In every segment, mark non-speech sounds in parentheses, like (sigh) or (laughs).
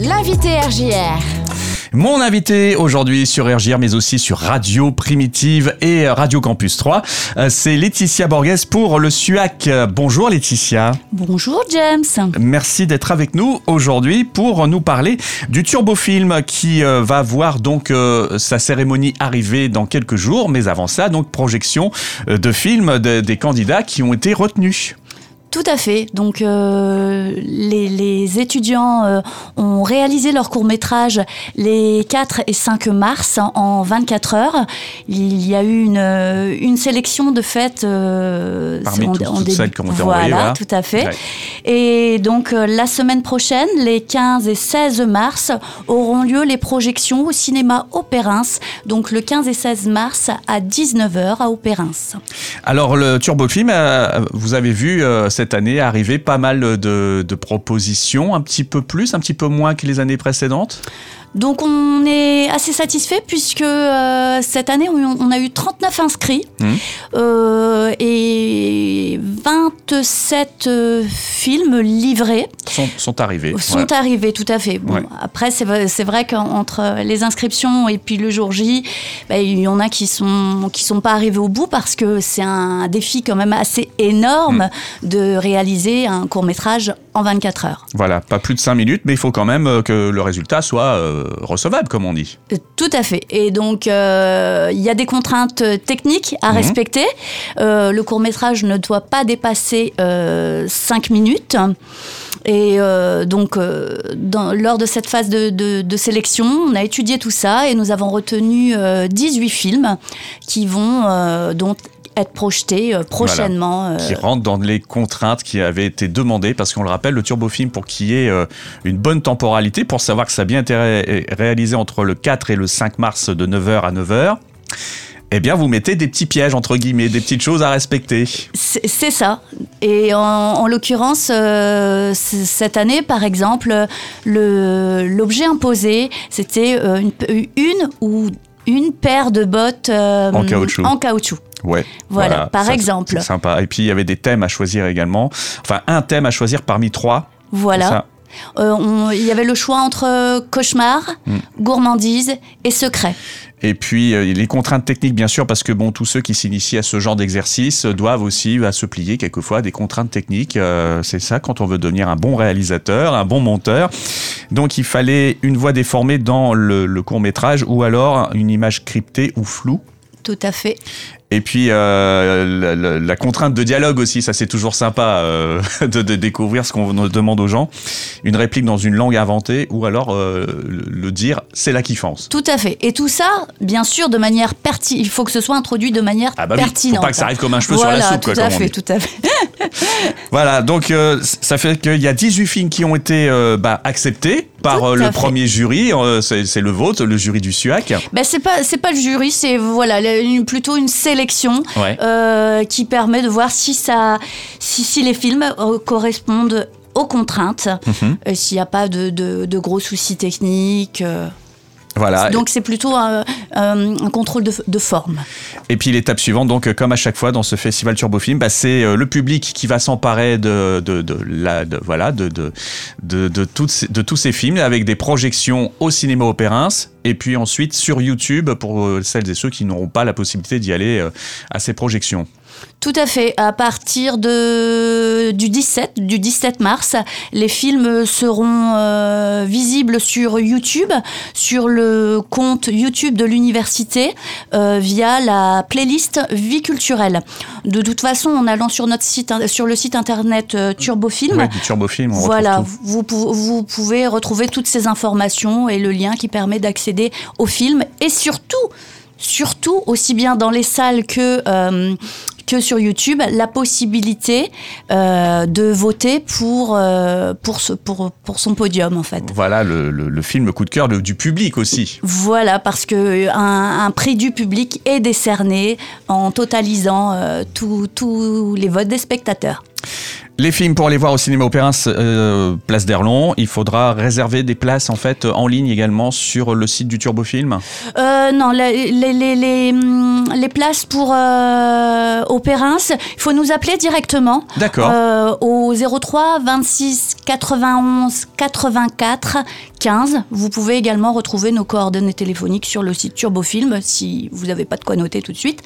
L'invité RJR. Mon invité aujourd'hui sur RGR, mais aussi sur Radio Primitive et Radio Campus 3, euh, c'est Laetitia Borges pour le SUAC. Bonjour Laetitia. Bonjour James. Merci d'être avec nous aujourd'hui pour nous parler du Turbofilm qui euh, va voir donc euh, sa cérémonie arriver dans quelques jours. Mais avant ça, donc projection de films des candidats qui ont été retenus. Tout à fait. Donc, euh, les, étudiants euh, ont réalisé leur court métrage les 4 et 5 mars en 24 heures. Il y a eu une, euh, une sélection de fêtes. Parmi en, toutes, celles qui ont été voilà, voilà, tout à fait. Et donc, la semaine prochaine, les 15 et 16 mars, auront lieu les projections au cinéma Opérins. Donc, le 15 et 16 mars à 19h à Opérins. Alors, le Turbofilm, vous avez vu cette année arrivé pas mal de, de propositions, un petit peu plus, un petit peu moins que les années précédentes? Donc on est assez satisfait puisque euh, cette année on, a eu 39 inscrits mmh. euh, et 27 euh, films livrés. Sont, sont arrivés. Sont arrivés, tout à fait. Bon, Après c'est vrai qu'entre les inscriptions et puis le jour J, bah, il y en a qui sont qui sont pas arrivés au bout parce que c'est un défi quand même assez énorme mmh. de réaliser un court métrage en 24 heures. Voilà, pas plus de 5 minutes, mais il faut quand même que le résultat soit recevable, comme on dit. Euh, tout à fait. Et donc, euh, il y a des contraintes techniques à mhm. respecter. Euh, le court métrage ne doit pas dépasser 5 minutes. Et donc, lors de cette phase de, de, sélection, on a étudié tout ça et nous avons retenu 18 films qui vont donc être projeté euh, prochainement. Euh. Qui rentre dans les contraintes qui avaient été demandées, parce qu'on le rappelle, le turbofilm, pour qu'il y ait euh, une bonne temporalité, pour savoir que ça a bien été réalisé entre le 4 et le 5 mars de 9h à 9h, eh bien, vous mettez des petits pièges, entre guillemets, des petites choses à respecter. C'est ça. Et en, l'occurrence, cette année, par exemple, l'objet imposé, c'était une, une, ou une paire de bottes en caoutchouc. En caoutchouc. Ouais. Voilà, par exemple. C'est sympa. Et puis il y avait des thèmes à choisir également. Enfin, un thème à choisir parmi trois. Voilà. Euh, il y avait le choix entre cauchemar, hmm. gourmandise et secret. Et puis euh, les contraintes techniques, bien sûr, parce que bon, tous ceux qui s'initient à ce genre d'exercice doivent aussi se plier quelquefois à des contraintes techniques. Euh, c'est ça quand on veut devenir un bon réalisateur, un bon monteur. Donc il fallait une voix déformée dans le court métrage ou alors une image cryptée ou floue. Tout à fait. Et puis euh, la, contrainte de dialogue aussi, ça c'est toujours sympa euh, (laughs) de, découvrir ce qu'on demande aux gens. Une réplique dans une langue inventée ou alors euh, le, dire, c'est la kiffance. Tout à fait. Et tout ça, bien sûr, de manière pertinente. Il faut que ce soit introduit de manière ah bah pertinente. Faut pas que ça arrive comme un cheveu sur la soupe. Tout à fait, tout à fait. voilà, donc ça fait qu'il y a 18 films qui ont été bah, acceptés par le premier jury. c'est le vôtre, le jury du SUAC. Ben, c'est pas c'est pas le jury, c'est voilà plutôt une sélection euh, qui permet de voir si, ça, si, si les films euh, correspondent aux contraintes, mhm. s'il n'y a pas de, de, gros soucis techniques. Euh. Voilà. Donc c'est plutôt un, contrôle de, forme. Et puis l'étape suivante, donc comme à chaque fois dans ce festival Turbofilm, bah, c'est le public qui va s'emparer de, de, de, la, de, voilà, de, de, de, de, toutes, de tous ces films avec des projections au cinéma Opérins et puis ensuite sur YouTube pour euh, celles et ceux qui n'auront pas la possibilité d'y aller euh, à ces projections. Tout à fait. À partir de, du, 17, du 17 mars, les films seront euh, visibles sur YouTube, sur le compte YouTube de l'université, via la playlist Vie culturelle. De toute façon, en allant sur, notre site, sur le site internet Turbofilm, oui, Turbofilm on voilà, vous, vous pouvez retrouver toutes ces informations et le lien qui permet d'accéder au film et surtout, surtout aussi bien dans les salles que euh, que sur YouTube la possibilité euh, de voter pour, euh, pour, ce, pour, pour son podium en fait. Voilà le, le, film coup de cœur du public aussi. Voilà parce que un, prix du public est décerné en totalisant tous les votes des spectateurs. Les films pour aller voir au cinéma Opéra, euh, place d'Erlon, il faudra réserver des places en fait en ligne également sur le site du Turbofilm. Euh, non, les, les, les, les, hum, places pour euh, il faut nous appeler directement. D'accord. Euh, au 03 26 91 84 15. Vous pouvez également retrouver nos coordonnées téléphoniques sur le site Turbofilm si vous n'avez pas de quoi noter tout de suite.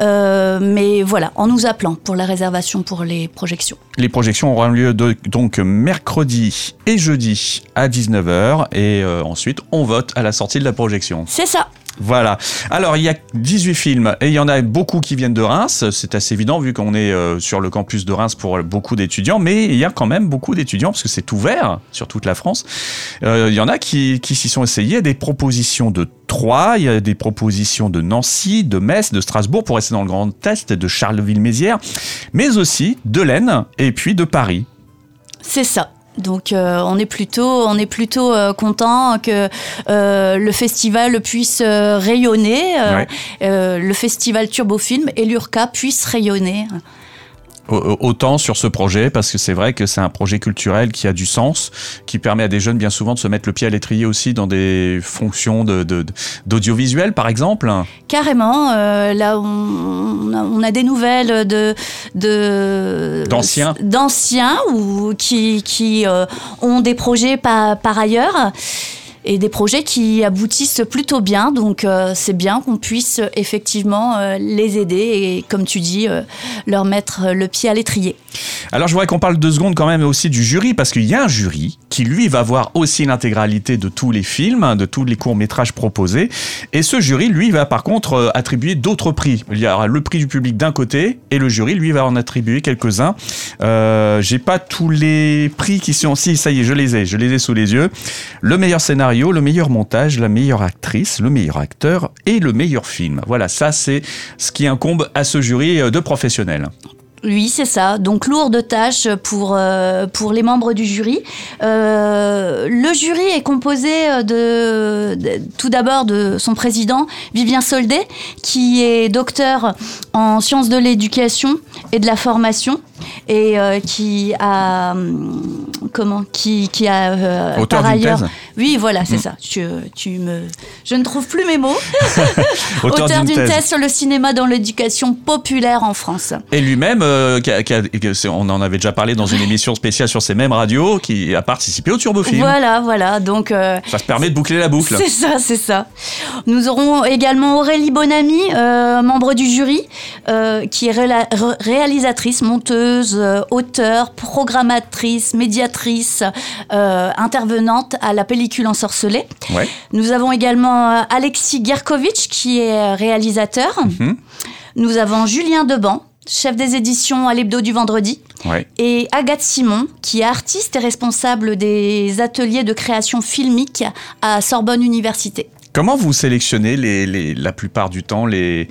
Mais voilà, en nous appelant pour la réservation pour les projections. Les projections auront lieu donc mercredi et jeudi à 19h et euh, ensuite on vote à la sortie de la projection. C'est ça. Voilà. Alors, il y a 18 films et il y en a beaucoup qui viennent de Reims. C'est assez évident vu qu'on est euh, sur le campus de Reims pour beaucoup d'étudiants, mais il y a quand même beaucoup d'étudiants parce que c'est ouvert sur toute la France. Euh, il y en a qui, qui s'y sont essayés. Des propositions de Troyes, il y a des propositions de Nancy, de Metz, de Strasbourg pour rester dans le Grand Est, de Charleville-Mézières, mais aussi de l'Aisne et puis de Paris. C'est ça. Donc euh, on est plutôt, on est plutôt euh, content que euh, le festival puisse rayonner, le festival Turbofilm et l'URCA puisse rayonner autant sur ce projet parce que c'est vrai que c'est un projet culturel qui a du sens, qui permet à des jeunes bien souvent de se mettre le pied à l'étrier aussi dans des fonctions d'audiovisuel de, par exemple. Carrément, euh, là on a, des nouvelles de d'anciens d'anciens ou qui, qui euh, ont des projets par, par ailleurs et des projets qui aboutissent plutôt bien. Donc euh, c'est bien qu'on puisse effectivement euh, les aider et comme tu dis, euh, leur mettre le pied à l'étrier. Alors je voudrais qu'on parle deux secondes quand même aussi du jury parce qu'il y a un jury qui lui va voir aussi l'intégralité de tous les films, de tous les courts-métrages proposés. Et ce jury, lui, va par contre attribuer d'autres prix. Il y aura le prix du public d'un côté et le jury, lui, va en attribuer quelques-uns. Euh, J'ai pas tous les prix qui sont... Si, ça y est, je les ai, je les ai sous les yeux. Le meilleur scénario le meilleur montage, la meilleure actrice, le meilleur acteur et le meilleur film. Voilà, ça c'est ce qui incombe à ce jury de professionnels. Oui, c'est ça. Donc lourde tâche pour, euh, pour les membres du jury. Euh, le jury est composé de, tout d'abord de son président, Vivien Soldet, qui est docteur en sciences de l'éducation et de la formation et euh, qui a comment qui, qui a Auteur par ailleurs oui voilà c'est mm. ça tu, tu, me je ne trouve plus mes mots (laughs) Auteur, d'une thèse. sur le cinéma dans l'éducation populaire en France et lui-même euh, on en avait déjà parlé dans une émission spéciale sur ces mêmes radios, qui a participé au Turbofilm. Voilà, voilà. Donc, euh, ça se permet de boucler la boucle. C'est ça, c'est ça. Nous aurons également Aurélie Bonamy, euh, membre du jury, qui est réalisatrice, monteuse, auteur, programmatrice, médiatrice, intervenante à la pellicule ensorcelée. Ouais. Nous avons également Alexis Gerkovitch, qui est réalisateur. Mhm. Nous avons Julien Deban, chef des éditions à l'hebdo du vendredi. Et Agathe Simon, qui est artiste et responsable des ateliers de création filmique à Sorbonne Université. Comment vous sélectionnez la plupart du temps les,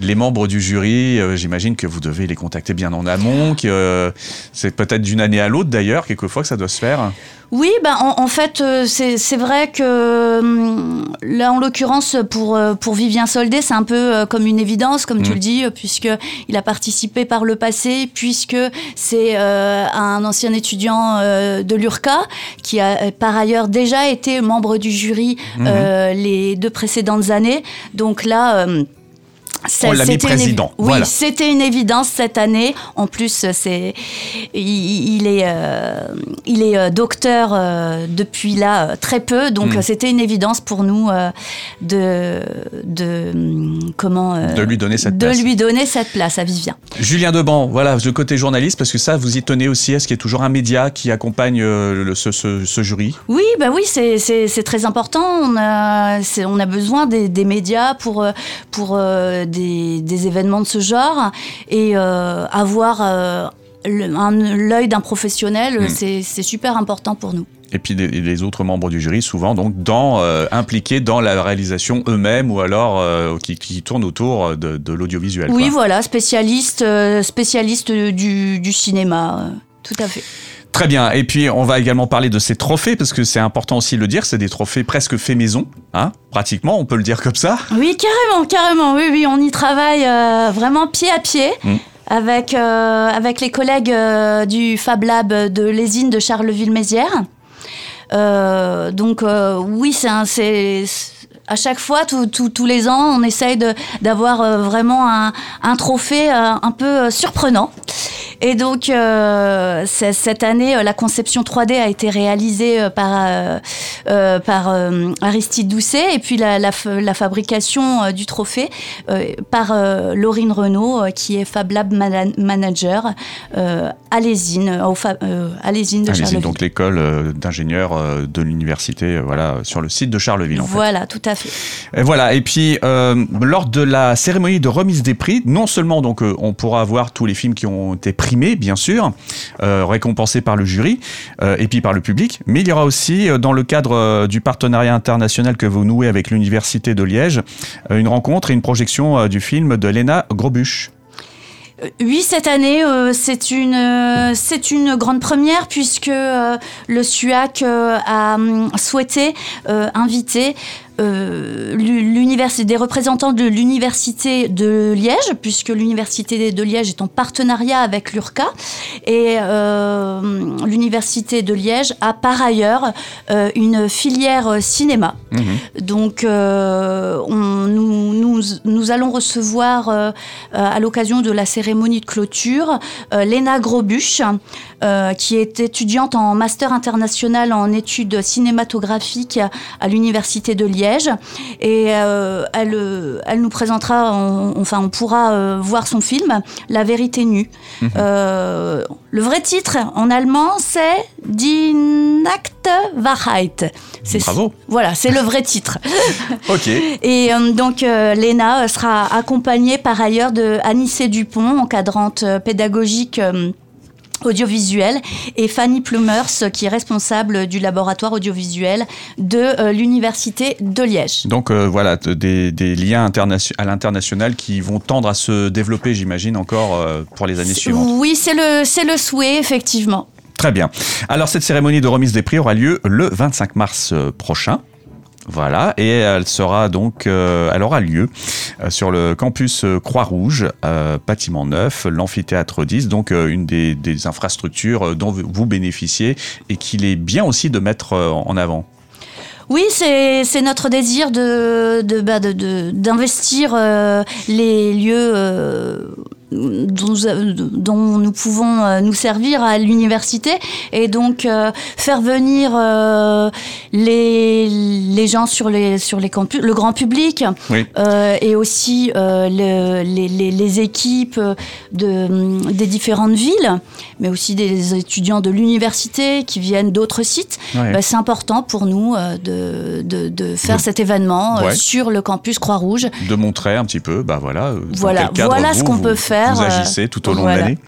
les membres du jury? Euh, J'imagine que vous devez les contacter bien en amont, que euh, c'est peut-être d'une année à l'autre d'ailleurs, quelquefois que ça doit se faire. Oui, ben, en, fait, euh, c'est vrai que hum, là, en l'occurrence, pour, euh, pour Vivien Soldé, c'est un peu euh, comme une évidence, comme tu mm. le dis, puisqu'il a participé par le passé, puisque c'est un ancien étudiant de l'URCA, qui a par ailleurs déjà été membre du jury mm-hmm. les deux précédentes années. Donc là... On l'a mis président. Oui, c'était une évidence cette année. En plus, c'est il, est euh, il est euh, docteur euh, depuis là très peu, donc hmm. c'était une évidence pour nous de de comment de lui donner cette de place. lui donner cette place à Vivien. Julien Deban, voilà, le côté journaliste, parce que ça, vous y tenez aussi. Est-ce qu'il y a toujours un média qui accompagne le, ce, ce, jury? Oui, bah oui, c'est très important. On a on a besoin des, des médias pour pour des, événements de ce genre et euh, avoir euh, l'œil d'un professionnel, hmm. c'est super important pour nous et puis les, autres membres du jury, souvent donc dans, euh, impliqués dans la réalisation eux-mêmes ou alors qui, tournent autour de, l'audiovisuel. Oui, voilà, spécialiste, spécialiste du, du cinéma, tout à fait. Très bien. Et puis, on va également parler de ces trophées, parce que c'est important aussi de le dire, c'est des trophées presque faits maison, hein, pratiquement, on peut le dire comme ça. Oui, carrément, carrément. Oui, oui, on y travaille euh, vraiment pied à pied. Mmh. avec, avec les collègues du Fab Lab de l'ESIN de Charleville-Mézières. donc oui, c'est à chaque fois, tous les ans, on essaye d'avoir vraiment un, un trophée un peu surprenant. Et donc, euh, cette année, euh, la conception 3D a été réalisée euh, par, Aristide Doucet et puis la, la, fabrication du trophée par Laurine Renault, qui est Fab Lab Manager à l'ESIN, au à l'ESIN de Charleville. Donc l'école d'ingénieurs de l'université, voilà, sur le site de Charleville. En voilà, tout à fait. Et voilà. Et puis lors de la cérémonie de remise des prix, non seulement donc on pourra voir tous les films qui ont été pris bien sûr, euh, récompensé par le jury euh, et puis par le public. Mais il y aura aussi, euh, dans le cadre du partenariat international que vous nouez avec l'Université de Liège, une rencontre et une projection du film de Léna Grobuch. Oui, cette année, c'est une, c'est une grande première puisque le SUAC a hum, souhaité inviter euh, des représentants de l'université de Liège, puisque l'université de Liège est en partenariat avec l'URCA, et euh, l'université de Liège a par ailleurs euh, une filière cinéma. Mhm. Donc, on, nous, nous, allons recevoir à l'occasion de la cérémonie de clôture Léna Grobuch, qui est étudiante en master international en études cinématographiques à l'université de Liège et euh, elle, euh, elle nous présentera, enfin on pourra euh, voir son film La vérité nue. Mhm. le vrai titre en allemand c'est Die Nackte Wahrheit. Bravo. Voilà, c'est le vrai titre. (laughs) ok. Et donc Léna sera accompagnée par ailleurs de Anissé Dupont, encadrante pédagogique audiovisuel et Fanny Plumers qui est responsable du laboratoire audiovisuel de euh, l'université de Liège. Donc euh, voilà des, liens à l'international qui vont tendre à se développer j'imagine encore euh, pour les années suivantes. Oui c'est le, c'est le souhait effectivement. Très bien. Alors cette cérémonie de remise des prix aura lieu le 25 mars prochain. Voilà, et elle sera donc, euh, elle aura lieu euh, sur le campus euh, Croix-Rouge, bâtiment neuf, l'amphithéâtre 10, donc une des, infrastructures dont vous bénéficiez et qu'il est bien aussi de mettre en avant. Oui, c'est notre désir de d'investir de, de, les lieux dont, nous pouvons euh, nous servir à l'université et donc euh, faire venir euh, les, les gens sur les, sur les campus, le grand public et aussi les, les, les, équipes de, des différentes villes, mais aussi des étudiants de l'université qui viennent d'autres sites. Bah, c'est important pour nous de, de, de, faire cet événement sur le campus Croix-Rouge. De montrer un petit peu, bah voilà, voilà, voilà ce qu'on peut faire vous agissez tout au long de l'année.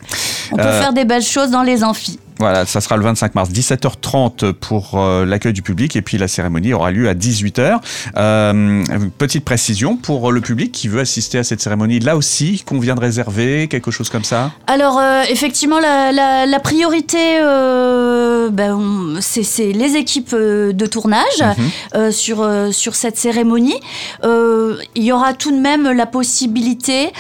On peut euh, faire des belles choses dans les amphis. Voilà, ça sera le 25 mars, 17h30 pour euh, l'accueil du public et puis la cérémonie aura lieu à 18h. Euh, petite précision pour le public qui veut assister à cette cérémonie, là aussi, qu'on vient de réserver, quelque chose comme ça? Alors, euh, effectivement, la, priorité, ben, c'est les équipes de tournage mhm. sur, sur cette cérémonie. il y aura tout de même la possibilité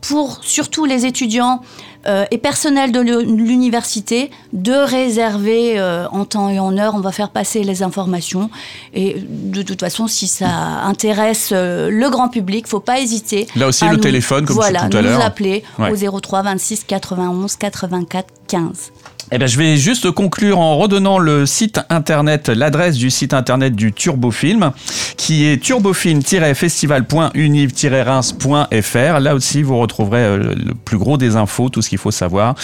pour surtout les étudiants euh, et personnel de l'université de réserver euh, en temps et en heure. On va faire passer les informations. Et de toute façon, si ça intéresse euh, le grand public, faut pas hésiter. Là aussi, le téléphone, comme voilà, tout à l'heure. nous appeler au 03 26 91 84 15. Eh bien, je vais juste conclure en redonnant le site internet, l'adresse du site internet du Turbofilm, qui est turbofilm-festival.univ-reims.fr. Là aussi, vous retrouverez euh, le plus gros des infos, tout ce qu'il faut savoir.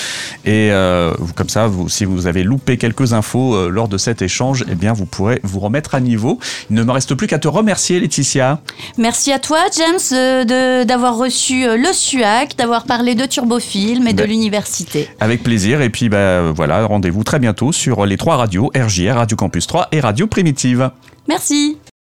Et euh, comme ça, vous, si vous avez loupé quelques infos euh, lors de cet échange, eh bien, vous pourrez vous remettre à niveau. Il ne me reste plus qu'à te remercier, Laetitia. Merci à toi, James, d'avoir reçu le SUAC, d'avoir parlé de Turbofilm et de ben, l'université. Avec plaisir. Et puis, bah, voilà, rendez-vous très bientôt sur les trois radios, RJR, Radio Campus 3 et Radio Primitive. Merci.